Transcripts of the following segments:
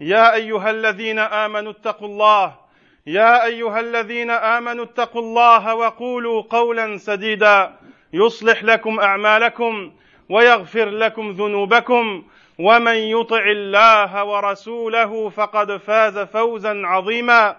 يا أيها الذين آمنوا اتقوا الله. يا أيها الذين آمنوا اتقوا الله وقولوا قولا سديدا. يصلح لكم أعمالكم ويغفر لكم ذنوبكم. ومن يطع الله ورسوله فقد فاز فوزا عظيما.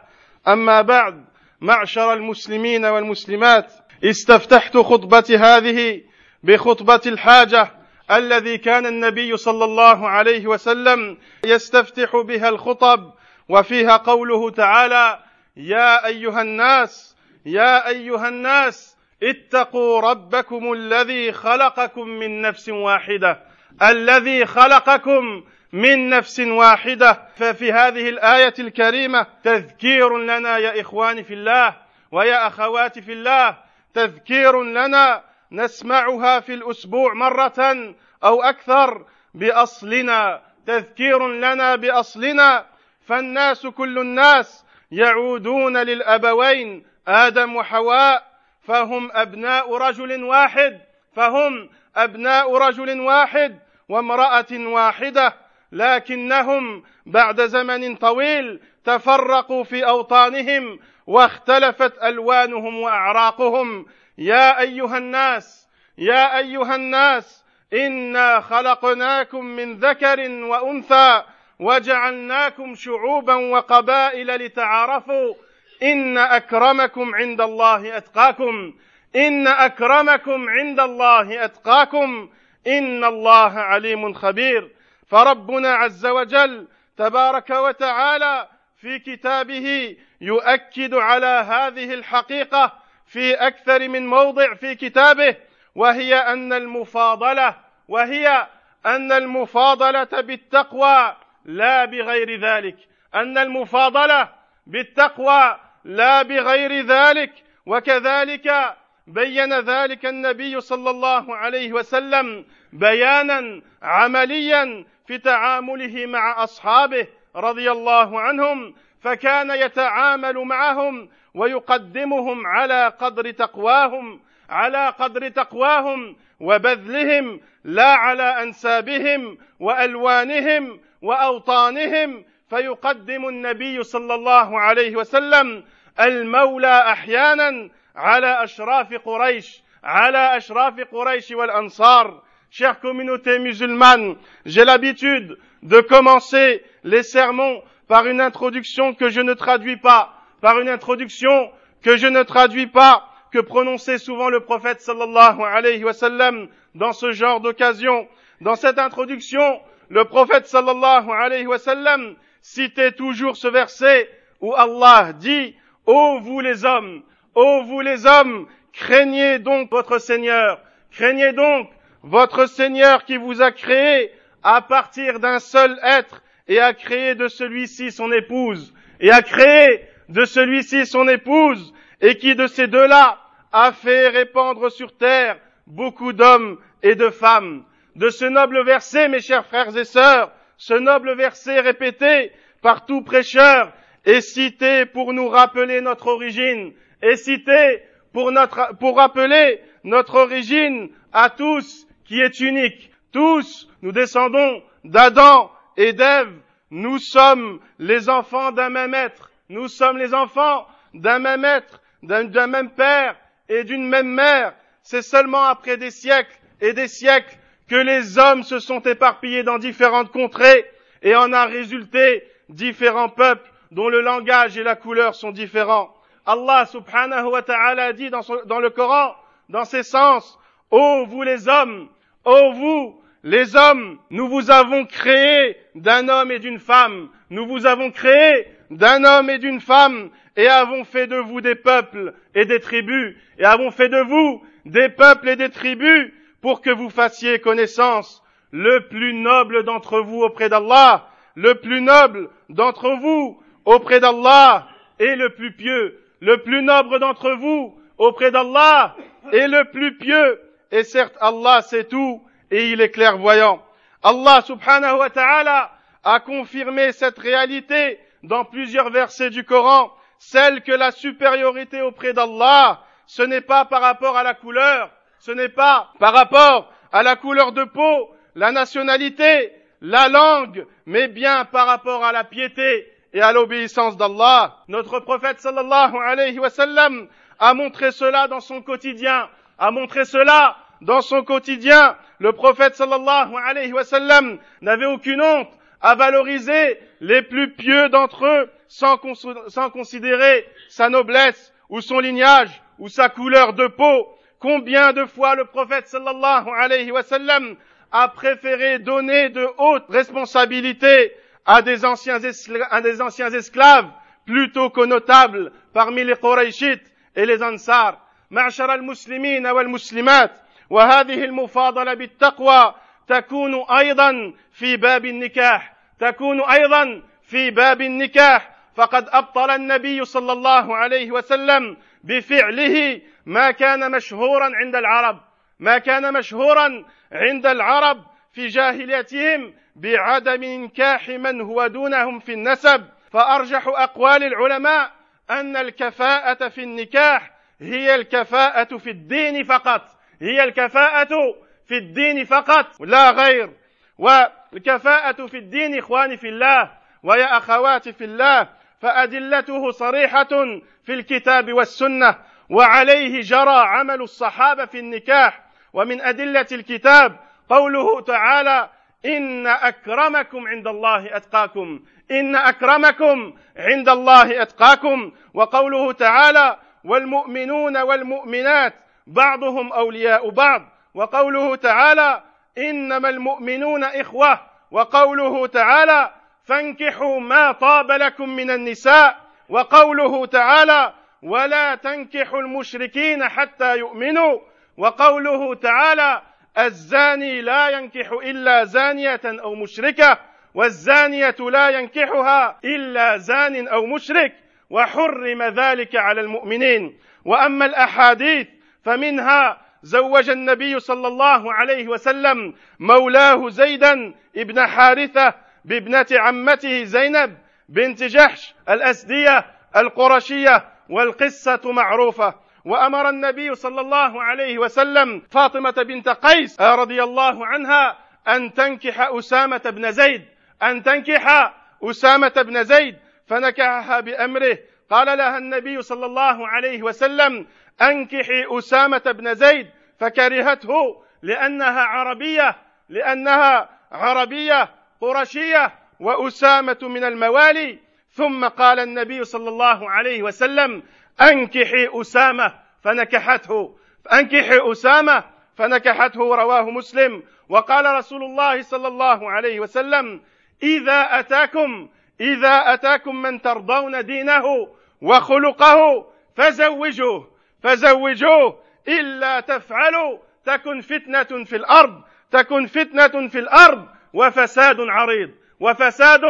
أما بعد معشر المسلمين والمسلمات استفتحت خطبتي هذه بخطبة الحاجة. الذي كان النبي صلى الله عليه وسلم يستفتح بها الخطب وفيها قوله تعالى يا أيها الناس يا أيها الناس اتقوا ربكم الذي خلقكم من نفس واحدة الذي خلقكم من نفس واحدة. ففي هذه الآية الكريمة تذكير لنا يا إخواني في الله ويا أخواتي في الله تذكير لنا نسمعها في الأسبوع مرة أو أكثر بأصلنا تذكير لنا بأصلنا. فالناس كل الناس يعودون للأبوين آدم وحواء فهم أبناء رجل واحد فهم أبناء رجل واحد وامرأة واحدة لكنهم بعد زمن طويل تفرقوا في أوطانهم واختلفت ألوانهم وأعراقهم. يا أيها الناس يا أيها الناس إنا خلقناكم من ذكر وأنثى وجعلناكم شعوبا وقبائل لتعارفوا. إن أكرمكم عند الله أتقاكم. إن أكرمكم عند الله أتقاكم. إن الله عليم خبير. فربنا عز وجل تبارك وتعالى في كتابه يؤكد على هذه الحقيقة في أكثر من موضع في كتابه وهي أن المفاضلة وهي أن المفاضلة بالتقوى لا بغير ذلك. أن المفاضلة بالتقوى لا بغير ذلك. وكذلك بين ذلك النبي صلى الله عليه وسلم بيانا عمليا في تعامله مع أصحابه. رضي الله عنهم فكان يتعامل معهم ويقدمهم على قدر تقواهم على قدر تقواهم وبذلهم لا على أنسابهم وألوانهم وأوطانهم. فيقدم النبي صلى الله عليه وسلم المولى أحيانا على أشراف قريش على أشراف قريش والأنصار. Chère communauté musulmane, j'ai l'habitude de commencer les sermons par une introduction que je ne traduis pas, par une introduction que je ne traduis pas, que prononçait souvent le prophète sallallahu alayhi wa sallam dans ce genre d'occasion. Dans cette introduction, le prophète sallallahu alayhi wa sallam citait toujours ce verset où Allah dit, Ô vous les hommes, ô vous les hommes, craignez donc votre Seigneur, craignez donc votre Seigneur qui vous a créé à partir d'un seul être et a créé de celui-ci son épouse, et a créé de celui-ci son épouse, et qui de ces deux-là a fait répandre sur terre beaucoup d'hommes et de femmes. De ce noble verset, mes chers frères et sœurs, ce noble verset répété par tout prêcheur est cité pour nous rappeler notre origine, est cité pour notre, pour rappeler notre origine à tous qui est unique. Tous, nous descendons d'Adam et d'Ève. Nous sommes les enfants d'un même être. Nous sommes les enfants d'un même être, d'un même père et d'une même mère. C'est seulement après des siècles et des siècles que les hommes se sont éparpillés dans différentes contrées et en a résulté différents peuples dont le langage et la couleur sont différents. Allah subhanahu wa ta'ala dit dans, dans le Coran, dans ses sens, Ô vous les hommes, ô vous les hommes, nous vous avons créé d'un homme et d'une femme, nous vous avons créé d'un homme et d'une femme, et avons fait de vous des peuples et des tribus, et avons fait de vous des peuples et des tribus, pour que vous fassiez connaissance. Le plus noble d'entre vous auprès d'Allah, le plus noble d'entre vous auprès d'Allah est le plus pieux. Le plus noble d'entre vous auprès d'Allah est le plus pieux. Et certes, Allah sait tout et il est clairvoyant. Allah subhanahu wa ta'ala a confirmé cette réalité dans plusieurs versets du Coran, celle que la supériorité auprès d'Allah, ce n'est pas par rapport à la couleur, ce n'est pas par rapport à la couleur de peau, la nationalité, la langue, mais bien par rapport à la piété et à l'obéissance d'Allah. Notre prophète sallallahu alayhi wa sallam a montré cela dans son quotidien, a montré cela dans son quotidien, le prophète sallallahu alayhi wa sallam n'avait aucune honte à valoriser les plus pieux d'entre eux sans, considérer sa noblesse ou son lignage ou sa couleur de peau. Combien de fois le prophète sallallahu alayhi wa sallam a préféré donner de hautes responsabilités à des anciens, esclaves, plutôt qu'aux notables parmi les Qurayshites et les Ansar. al-Muslimin wa al-Muslimat, وهذه المفاضلة بالتقوى تكون أيضا في باب النكاح تكون أيضا في باب النكاح. فقد أبطل النبي صلى الله عليه وسلم بفعله ما كان مشهورا عند العرب ما كان مشهورا عند العرب في جاهليتهم بعدم إنكاح من هو دونهم في النسب. فأرجح أقوال العلماء أن الكفاءة في النكاح هي الكفاءة في الدين فقط. هي الكفاءة في الدين فقط لا غير. والكفاءة في الدين إخواني في الله ويا أخواتي في الله فأدلته صريحة في الكتاب والسنة وعليه جرى عمل الصحابة في النكاح. ومن أدلة الكتاب قوله تعالى إن أكرمكم عند الله أتقاكم إن أكرمكم عند الله أتقاكم. وقوله تعالى والمؤمنون والمؤمنات بعضهم أولياء بعض. وقوله تعالى إنما المؤمنون إخوة. وقوله تعالى فانكحوا ما طاب لكم من النساء. وقوله تعالى ولا تنكحوا المشركين حتى يؤمنوا. وقوله تعالى الزاني لا ينكح إلا زانية أو مشركة. والزانية لا ينكحها إلا زان أو مشرك. وحرم ذلك على المؤمنين. وأما الأحاديث فمنها زوج النبي صلى الله عليه وسلم مولاه زيدا ابن حارثة بابنة عمته زينب بنت جحش الأسدية القرشية والقصة معروفة. وأمر النبي صلى الله عليه وسلم فاطمة بنت قيس رضي الله عنها أن تنكح أسامة بن زيد أن تنكح أسامة بن زيد فنكحها بأمره. قال لها النبي صلى الله عليه وسلم أنكحي أسامة بن زيد فكرهته لأنها عربية لأنها عربية قرشية وأسامة من الموالي. ثم قال النبي صلى الله عليه وسلم أنكحي أسامة فنكحته. أنكحي أسامة فنكحته رواه مسلم. وقال رسول الله صلى الله عليه وسلم إذا أتاكم إذا أتاكم من ترضون دينه وخلقه فزوجوه. فزوجوه. إلا تفعلوا تكن فتنة في الأرض تكن فتنة في الأرض وفساد عريض وفساد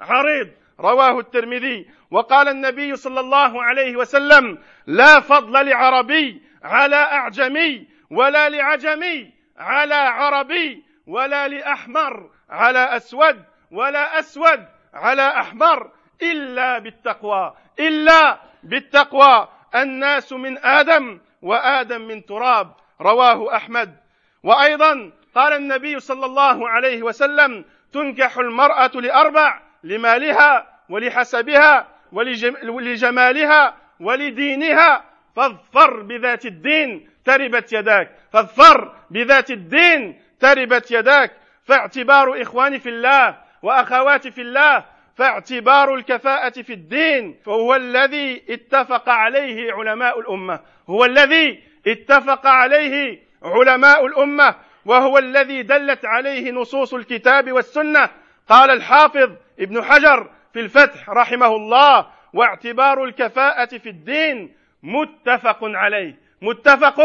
عريض. رواه الترمذي. وقال النبي صلى الله عليه وسلم لا فضل لعربي على أعجمي ولا لعجمي على عربي ولا لأحمر على أسود ولا أسود على أحمر إلا بالتقوى إلا بالتقوى. الناس من آدم وآدم من تراب رواه أحمد. وأيضا قال النبي صلى الله عليه وسلم تنكح المرأة لأربع لمالها ولحسبها ولجمالها ولدينها فاظفر بذات الدين تربت يداك. فاظفر بذات الدين تربت يداك. فاعتبار إخواني في الله وأخواتي في الله فاعتبار الكفاءة في الدين فهو الذي اتفق عليه علماء الأمة هو الذي اتفق عليه علماء الأمة وهو الذي دلت عليه نصوص الكتاب والسنة. قال الحافظ ابن حجر في الفتح رحمه الله واعتبار الكفاءة في الدين متفق عليه متفق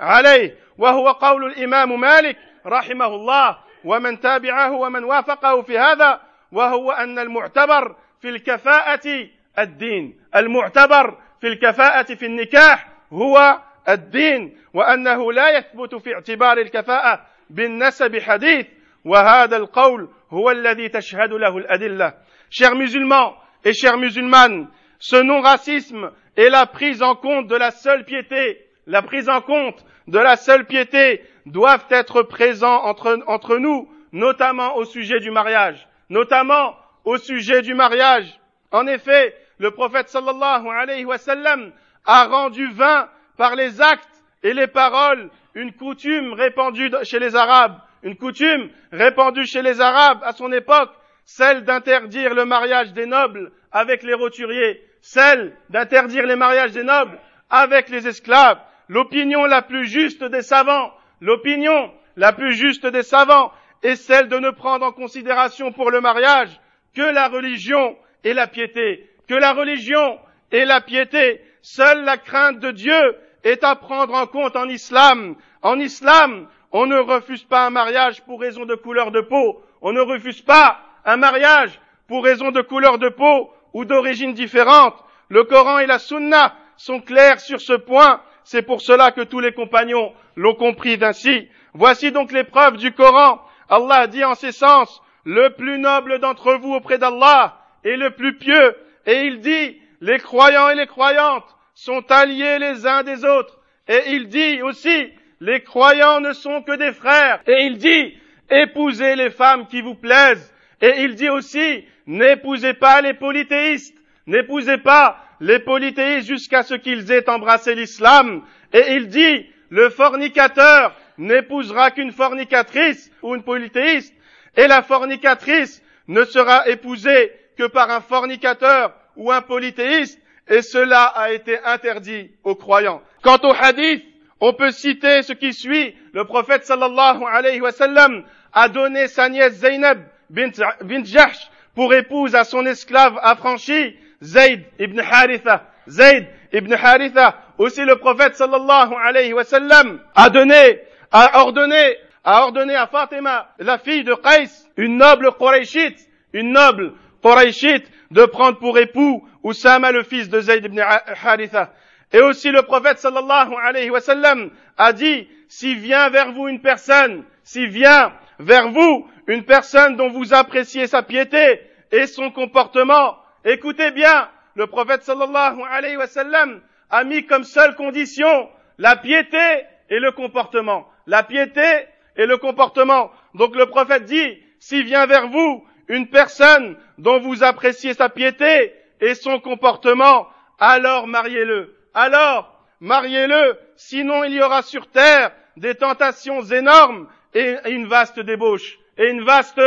عليه وهو قول الإمام مالك رحمه الله ومن تابعه ومن وافقه في هذا وهو أن المعتبر في الكفاءة الدين المعتبر في الكفاءة في النكاح هو الدين وأنه لا يثبت في اعتبار الكفاءة بالنسب حديث وهذا القول هو الذي تشهد له الأدلة Chers musulmans et chères musulmanes, ce non-racisme est la prise en compte de la seule piété, la prise en compte de la seule piété doivent être présents entre, entre nous, notamment au sujet du mariage, notamment au sujet du mariage. En effet, le prophète sallallahu alayhi wa sallam a rendu vain par les actes et les paroles une coutume répandue chez les Arabes, une coutume répandue chez les Arabes à son époque, celle d'interdire le mariage des nobles avec les roturiers, celle d'interdire les mariages des nobles avec les esclaves, l'opinion la plus juste des savants, l'opinion la plus juste des savants est celle de ne prendre en considération pour le mariage que la religion et la piété, que la religion et la piété. Seule la crainte de Dieu est à prendre en compte en islam. En islam, on ne refuse pas un mariage pour raison de couleur de peau. On ne refuse pas un mariage pour raison de couleur de peau ou d'origine différente. Le Coran et la Sunna sont clairs sur ce point. C'est pour cela que tous les compagnons l'ont compris d'ainsi. Voici donc les preuves du Coran. Allah dit en ces sens, le plus noble d'entre vous auprès d'Allah est le plus pieux. Et il dit, les croyants et les croyantes sont alliés les uns des autres. Et il dit aussi, les croyants ne sont que des frères. Et il dit, épousez les femmes qui vous plaisent. Et il dit aussi, n'épousez pas les polythéistes. N'épousez pas les polythéistes jusqu'à ce qu'ils aient embrassé l'islam. Et il dit, le fornicateur n'épousera qu'une fornicatrice ou une polythéiste, et la fornicatrice ne sera épousée que par un fornicateur ou un polythéiste, et cela a été interdit aux croyants. Quant au hadith, on peut citer ce qui suit. Le prophète sallallahu alayhi wa sallam a donné sa nièce Zainab bint Jahsh pour épouse à son esclave affranchi Zayd ibn Haritha. Zayd ibn Haritha. Aussi le prophète sallallahu alayhi wa sallam a donné, a ordonné, a ordonné à Fatima, la fille de Qais, une noble Qurayshite, une noble Qurayshite, de prendre pour époux Oussama, le fils de Zayd ibn Haritha. Et aussi le prophète sallallahu alayhi wa sallam a dit, si vient vers vous une personne, si vient vers vous une personne dont vous appréciez sa piété et son comportement, Écoutez bien, le prophète sallallahu alayhi wa sallam a mis comme seule condition la piété et le comportement. La piété et le comportement. Donc le prophète dit, s'il vient vers vous une personne dont vous appréciez sa piété et son comportement, alors mariez-le. Alors, mariez-le, sinon il y aura sur terre des tentations énormes et une vaste débauche. Et une vaste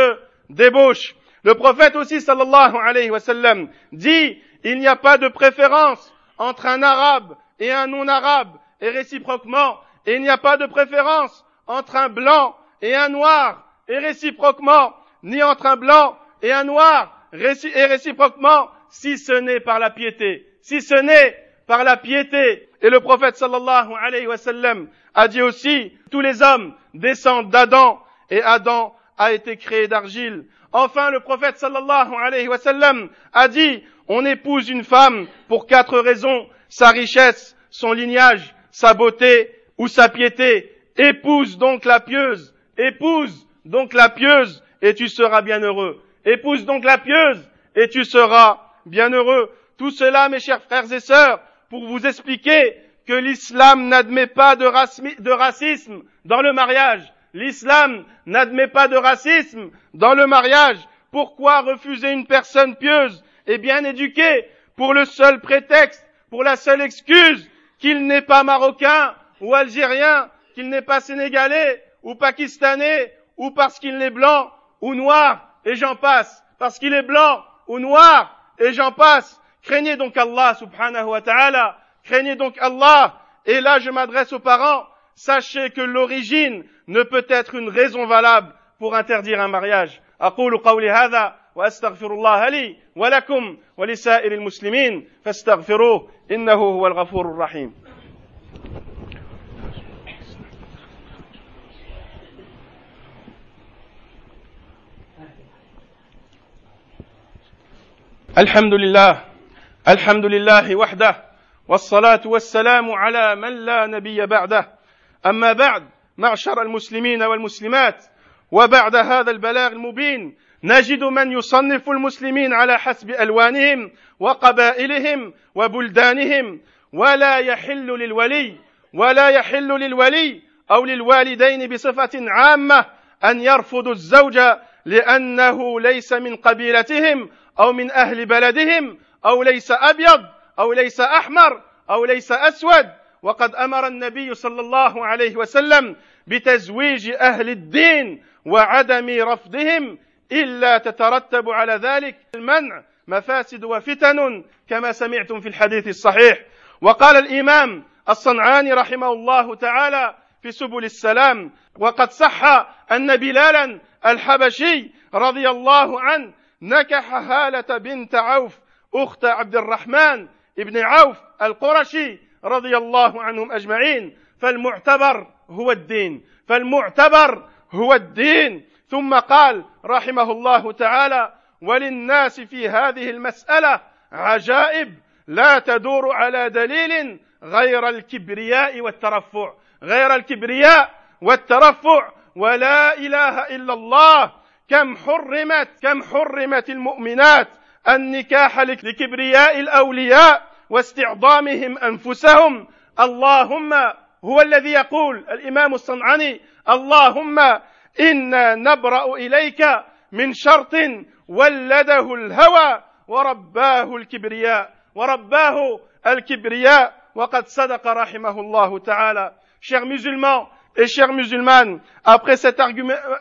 débauche. Le prophète aussi, sallallahu alayhi wa dit, il n'y a pas de préférence entre un arabe et un non-arabe, et réciproquement, et il n'y a pas de préférence entre un blanc et un noir, et réciproquement, ni entre un blanc et un noir, et réciproquement, si ce n'est par la piété, si ce n'est par la piété. Et le prophète sallallahu alayhi wa sallam a dit aussi, tous les hommes descendent d'Adam, et Adam a été créé d'argile. Enfin, le prophète sallallahu alayhi wa sallam a dit, on épouse une femme pour quatre raisons, sa richesse, son lignage, sa beauté ou sa piété. Épouse donc la pieuse, épouse donc la pieuse et tu seras bien heureux. Épouse donc la pieuse et tu seras bien heureux. Tout cela, mes chers frères et sœurs, pour vous expliquer que l'islam n'admet pas de, racisme dans le mariage. L'islam n'admet pas de racisme dans le mariage. Pourquoi refuser une personne pieuse et bien éduquée pour le seul prétexte, pour la seule excuse qu'il n'est pas marocain ou algérien, qu'il n'est pas sénégalais ou pakistanais ou parce qu'il est blanc ou noir et j'en passe, parce qu'il est blanc ou noir, et j'en passe. Craignez donc Allah subhanahu wa ta'ala. Craignez donc Allah. Et là, je m'adresse aux parents. Sachez que l'origine ne peut être une raison valable pour interdire un mariage. أقول قولي هذا وأستغفر الله لي ولكم ولسائر المسلمين فاستغفروه إنه هو الغفور الرحيم الحمد لله الحمد لله وحده والصلاة والسلام على من لا نبي بعده. أما بعد معشر المسلمين والمسلمات وبعد هذا البلاغ المبين نجد من يصنف المسلمين على حسب ألوانهم وقبائلهم وبلدانهم ولا يحل للولي ولا يحل للولي أو للوالدين بصفة عامة أن يرفضوا الزوج لأنه ليس من قبيلتهم أو من أهل بلدهم أو ليس أبيض أو ليس أحمر أو ليس أسود. وقد أمر النبي صلى الله عليه وسلم بتزويج أهل الدين وعدم رفضهم إلا تترتب على ذلك المنع مفاسد وفتن كما سمعتم في الحديث الصحيح. وقال الإمام الصنعاني رحمه الله تعالى في سبل السلام وقد صح أن بلالا الحبشي رضي الله عنه نكح هالة بنت عوف أخت عبد الرحمن ابن عوف القرشي رضي الله عنهم أجمعين. فالمعتبر هو الدين فالمعتبر هو الدين. ثم قال رحمه الله تعالى وللناس في هذه المسألة عجائب لا تدور على دليل غير الكبرياء والترفع غير الكبرياء والترفع ولا إله إلا الله كم حرمت كم حرمت المؤمنات النكاح لكبرياء الأولياء واستعظامهم أنفسهم. اللهم هو الذي يقول الإمام الصنعاني اللهم إنا نبرأ إليك من شرط ولده الهوى ورباه الكبرياء ورباه الكبرياء. وقد صدق رحمه الله تعالى. Chers musulmans et chères musulmanes, après cette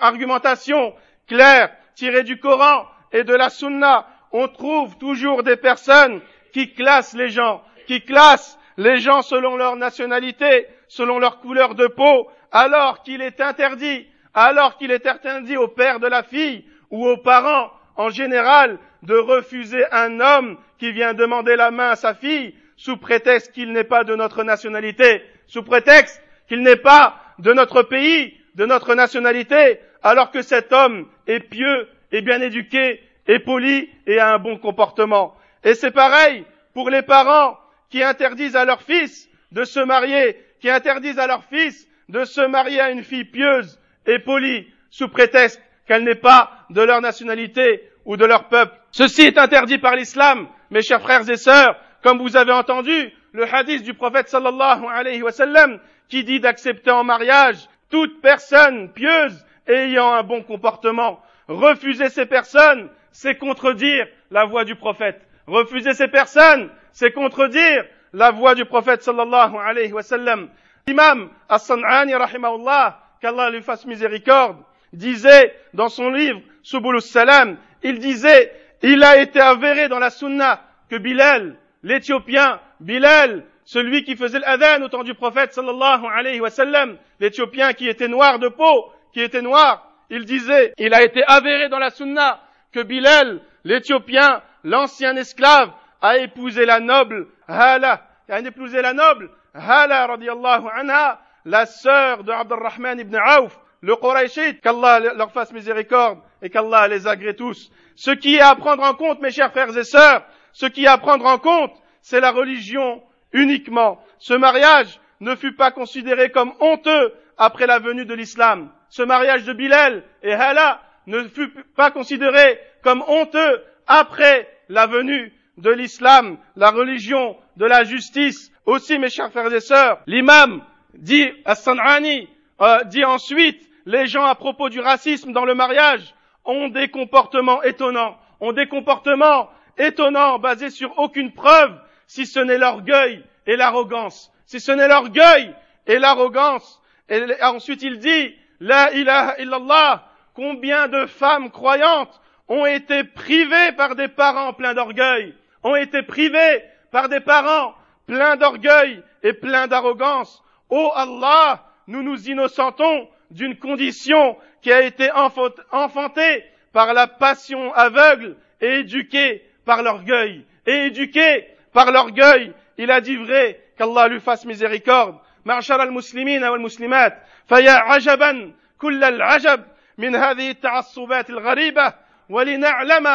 argumentation claire tirée du Coran et de la Sunna, on trouve toujours des personnes qui classent les gens, qui classent les gens selon leur nationalité, selon leur couleur de peau, alors qu'il est interdit alors qu'il est interdit au père de la fille ou aux parents en général de refuser un homme qui vient demander la main à sa fille sous prétexte qu'il n'est pas de notre nationalité, sous prétexte qu'il n'est pas de notre pays, de notre nationalité, alors que cet homme est pieux, est bien éduqué, est poli et a un bon comportement. Et c'est pareil pour les parents qui interdisent à leur fils de se marier, qui interdisent à leur fils de se marier à une fille pieuse, et polie sous prétexte qu'elle n'est pas de leur nationalité ou de leur peuple. Ceci est interdit par l'islam, mes chers frères et sœurs, comme vous avez entendu le hadith du prophète sallallahu alayhi wa sallam qui dit d'accepter en mariage toute personne pieuse ayant un bon comportement. Refuser ces personnes, c'est contredire la voix du prophète. Refuser ces personnes, c'est contredire la voix du prophète sallallahu alayhi wa sallam. L'imam As-San'ani rahimahullah qu'Allah lui fasse miséricorde, disait dans son livre Subul Salam, il disait, il a été avéré dans la sunna que Bilal, l'Éthiopien, Bilal, celui qui faisait l'adhan au temps du prophète sallallahu alayhi wa sallam, l'Éthiopien qui était noir de peau, qui était noir, il disait, il a été avéré dans la sunna que Bilal, l'Éthiopien, l'ancien esclave, a épousé la noble Hala, a épousé la noble Hala radiallahu anha, la sœur de Abdurrahman ibn Auf, le Qurayshite, qu'Allah leur fasse miséricorde et qu'Allah les agrée tous. Ce qui est à prendre en compte, mes chers frères et sœurs, ce qui est à prendre en compte, c'est la religion uniquement. Ce mariage ne fut pas considéré comme honteux après la venue de l'islam. Ce mariage de Bilal et Hala ne fut pas considéré comme honteux après la venue de l'islam, la religion de la justice. Aussi, mes chers frères et sœurs, l'imam dit As-San'ani, euh, dit ensuite, les gens à propos du racisme dans le mariage ont des comportements étonnants, ont des comportements étonnants basés sur aucune preuve, si ce n'est l'orgueil et l'arrogance, si ce n'est l'orgueil et l'arrogance. Et ensuite il dit, La ilaha illallah, combien de femmes croyantes ont été privés par des parents pleins d'orgueil, ont été privés par des parents pleins d'orgueil et pleins d'arrogance. Ô Allah, nous nous innocentons d'une condition qui a été enfantée par la passion aveugle et éduquée par l'orgueil. Et éduquée par l'orgueil, il a dit vrai qu'Allah lui fasse miséricorde. معشر المسلمين والمسلمات فيا عجبا كل العجب من هذه التعصبات الغريبة ولنعلم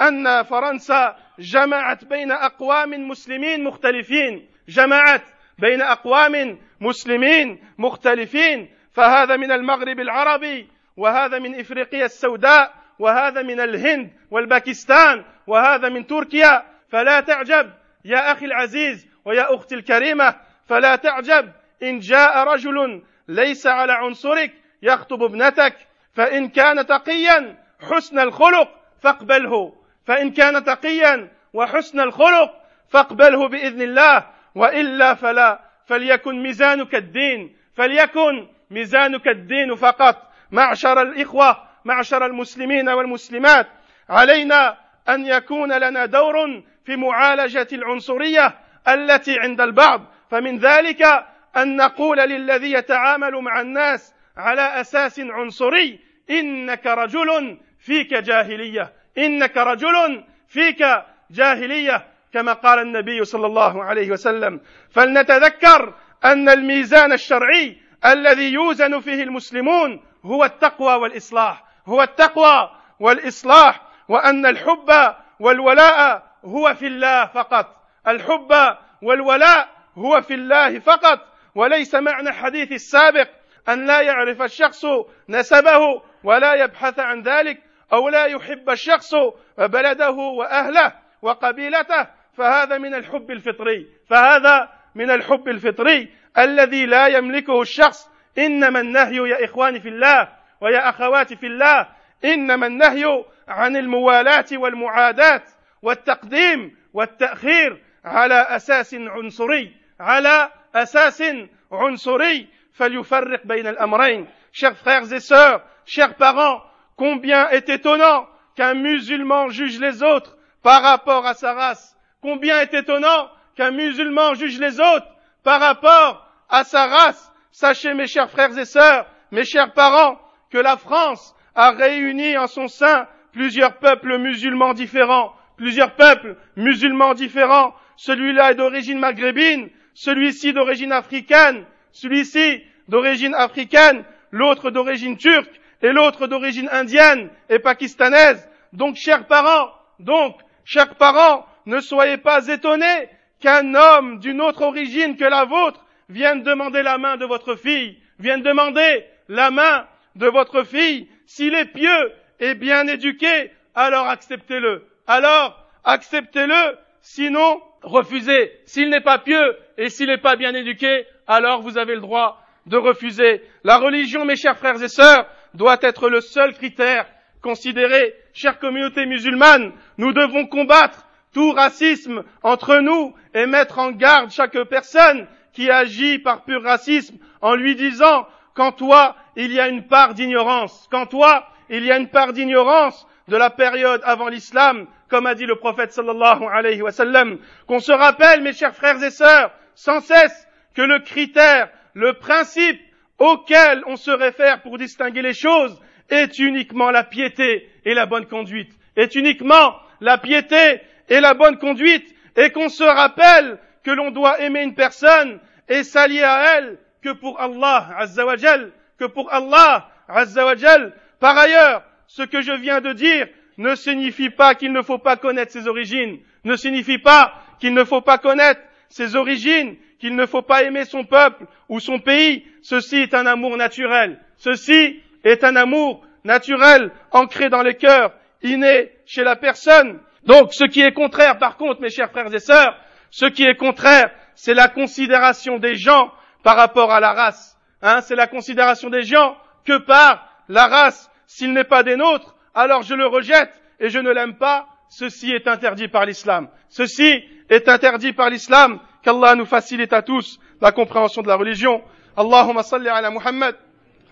أن فرنسا جمعت بين أقوام مسلمين مختلفين جمعت بين أقوام مسلمين مختلفين فهذا من المغرب العربي وهذا من إفريقيا السوداء وهذا من الهند والباكستان وهذا من تركيا فلا تعجب يا أخي العزيز ويا أختي الكريمة فلا تعجب إن جاء رجل ليس على عنصرك يخطب ابنتك فإن كان تقيا حسن الخلق فاقبله فإن كان تقيا وحسن الخلق فاقبله بإذن الله وإلا فلا فليكن ميزانك الدين فليكن ميزانك الدين فقط. معشر الإخوة معشر المسلمين والمسلمات علينا أن يكون لنا دور في معالجة العنصرية التي عند البعض فمن ذلك أن نقول للذي يتعامل مع الناس على أساس عنصري إنك رجل فيك جاهلية إنك رجل فيك جاهلية كما قال النبي صلى الله عليه وسلم. فلنتذكر أن الميزان الشرعي الذي يوزن فيه المسلمون هو التقوى والإصلاح هو التقوى والإصلاح وأن الحب والولاء هو في الله فقط. الحب والولاء هو في الله فقط. وليس معنى الحديث السابق أن لا يعرف الشخص نسبه ولا يبحث عن ذلك أو لا يحب الشخص بلده وأهله وقبيلته فهذا من الحب الفطري. فهذا من الحب الفطري الذي لا يملكه الشخص. إنما النهي يا اخواني في الله ويا اخواتي في الله. إنما النهي عن الموالاة والمعاداة والتقديم والتأخير على أساس عنصري على اساس عنصري فليفرق بين الامرين chers frères et sœurs chers parents combien est étonnant qu'un musulman juge les autres par rapport à sa race combien est étonnant qu'un musulman juge les autres par rapport à sa race sachez mes chers frères et sœurs mes chers parents que la France a réuni en son sein plusieurs peuples musulmans différents plusieurs peuples musulmans différents celui-là est d'origine maghrébine celui-ci d'origine africaine, celui-ci d'origine africaine, l'autre d'origine turque et l'autre d'origine indienne et pakistanaise. Donc, chers parents, donc, chers parents, ne soyez pas étonnés qu'un homme d'une autre origine que la vôtre vienne demander la main de votre fille, vienne demander la main de votre fille. S'il est pieux et bien éduqué, alors acceptez-le. Alors, acceptez-le, sinon, refusez. S'il n'est pas pieux et s'il n'est pas bien éduqué, alors vous avez le droit de refuser. La religion, mes chers frères et sœurs, doit être le seul critère considéré. Chère communauté musulmane, nous devons combattre tout racisme entre nous et mettre en garde chaque personne qui agit par pur racisme en lui disant qu'en toi il y a une part d'ignorance, qu'en toi il y a une part d'ignorance de la période avant l'islam, comme a dit le prophète sallallahu alayhi wa sallam, qu'on se rappelle, mes chers frères et sœurs, sans cesse, que le critère, le principe auquel on se réfère pour distinguer les choses est uniquement la piété et la bonne conduite, est uniquement la piété et la bonne conduite, et qu'on se rappelle que l'on doit aimer une personne et s'allier à elle que pour Allah, Azzawajal, que pour Allah, Azzawajal. Par ailleurs, ce que je viens de dire ne signifie pas qu'il ne faut pas connaître ses origines, ne signifie pas qu'il ne faut pas connaître ses origines, qu'il ne faut pas aimer son peuple ou son pays. Ceci est un amour naturel. Ceci est un amour naturel ancré dans les cœurs, inné chez la personne. Donc ce qui est contraire par contre, mes chers frères et sœurs, ce qui est contraire, c'est la considération des gens par rapport à la race. Hein, c'est la considération des gens que par la race. S'il n'est pas des nôtres, alors je le rejette et je ne l'aime pas. Ceci est interdit par l'islam. Ceci est interdit par l'islam. Qu'Allah nous facilite à tous la compréhension de la religion. Allahumma salli ala Muhammad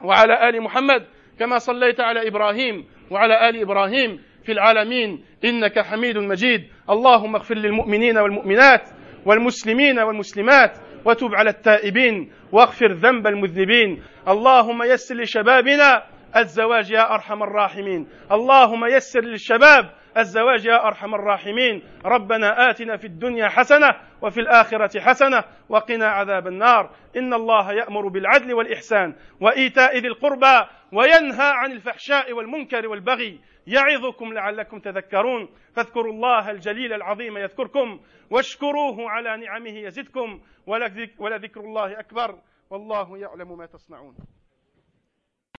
wa ala ali Muhammad كما صليت على إبراهيم وعلى آل إبراهيم في العالمين انك حميد مجيد اللهم اغفر للمؤمنين والمؤمنات والمسلمين والمسلمات وتب على التائبين واغفر ذنب المذنبين اللهم يسر لشبابنا الزواج يا أرحم الراحمين. اللهم يسر للشباب الزواج يا أرحم الراحمين. ربنا آتنا في الدنيا حسنة وفي الآخرة حسنة وقنا عذاب النار. إن الله يأمر بالعدل والإحسان وإيتاء ذي القربى وينهى عن الفحشاء والمنكر والبغي. يعظكم لعلكم تذكرون. فاذكروا الله الجليل العظيم يذكركم واشكروه على نعمه يزدكم. ولذكر الله أكبر. والله يعلم ما تصنعون.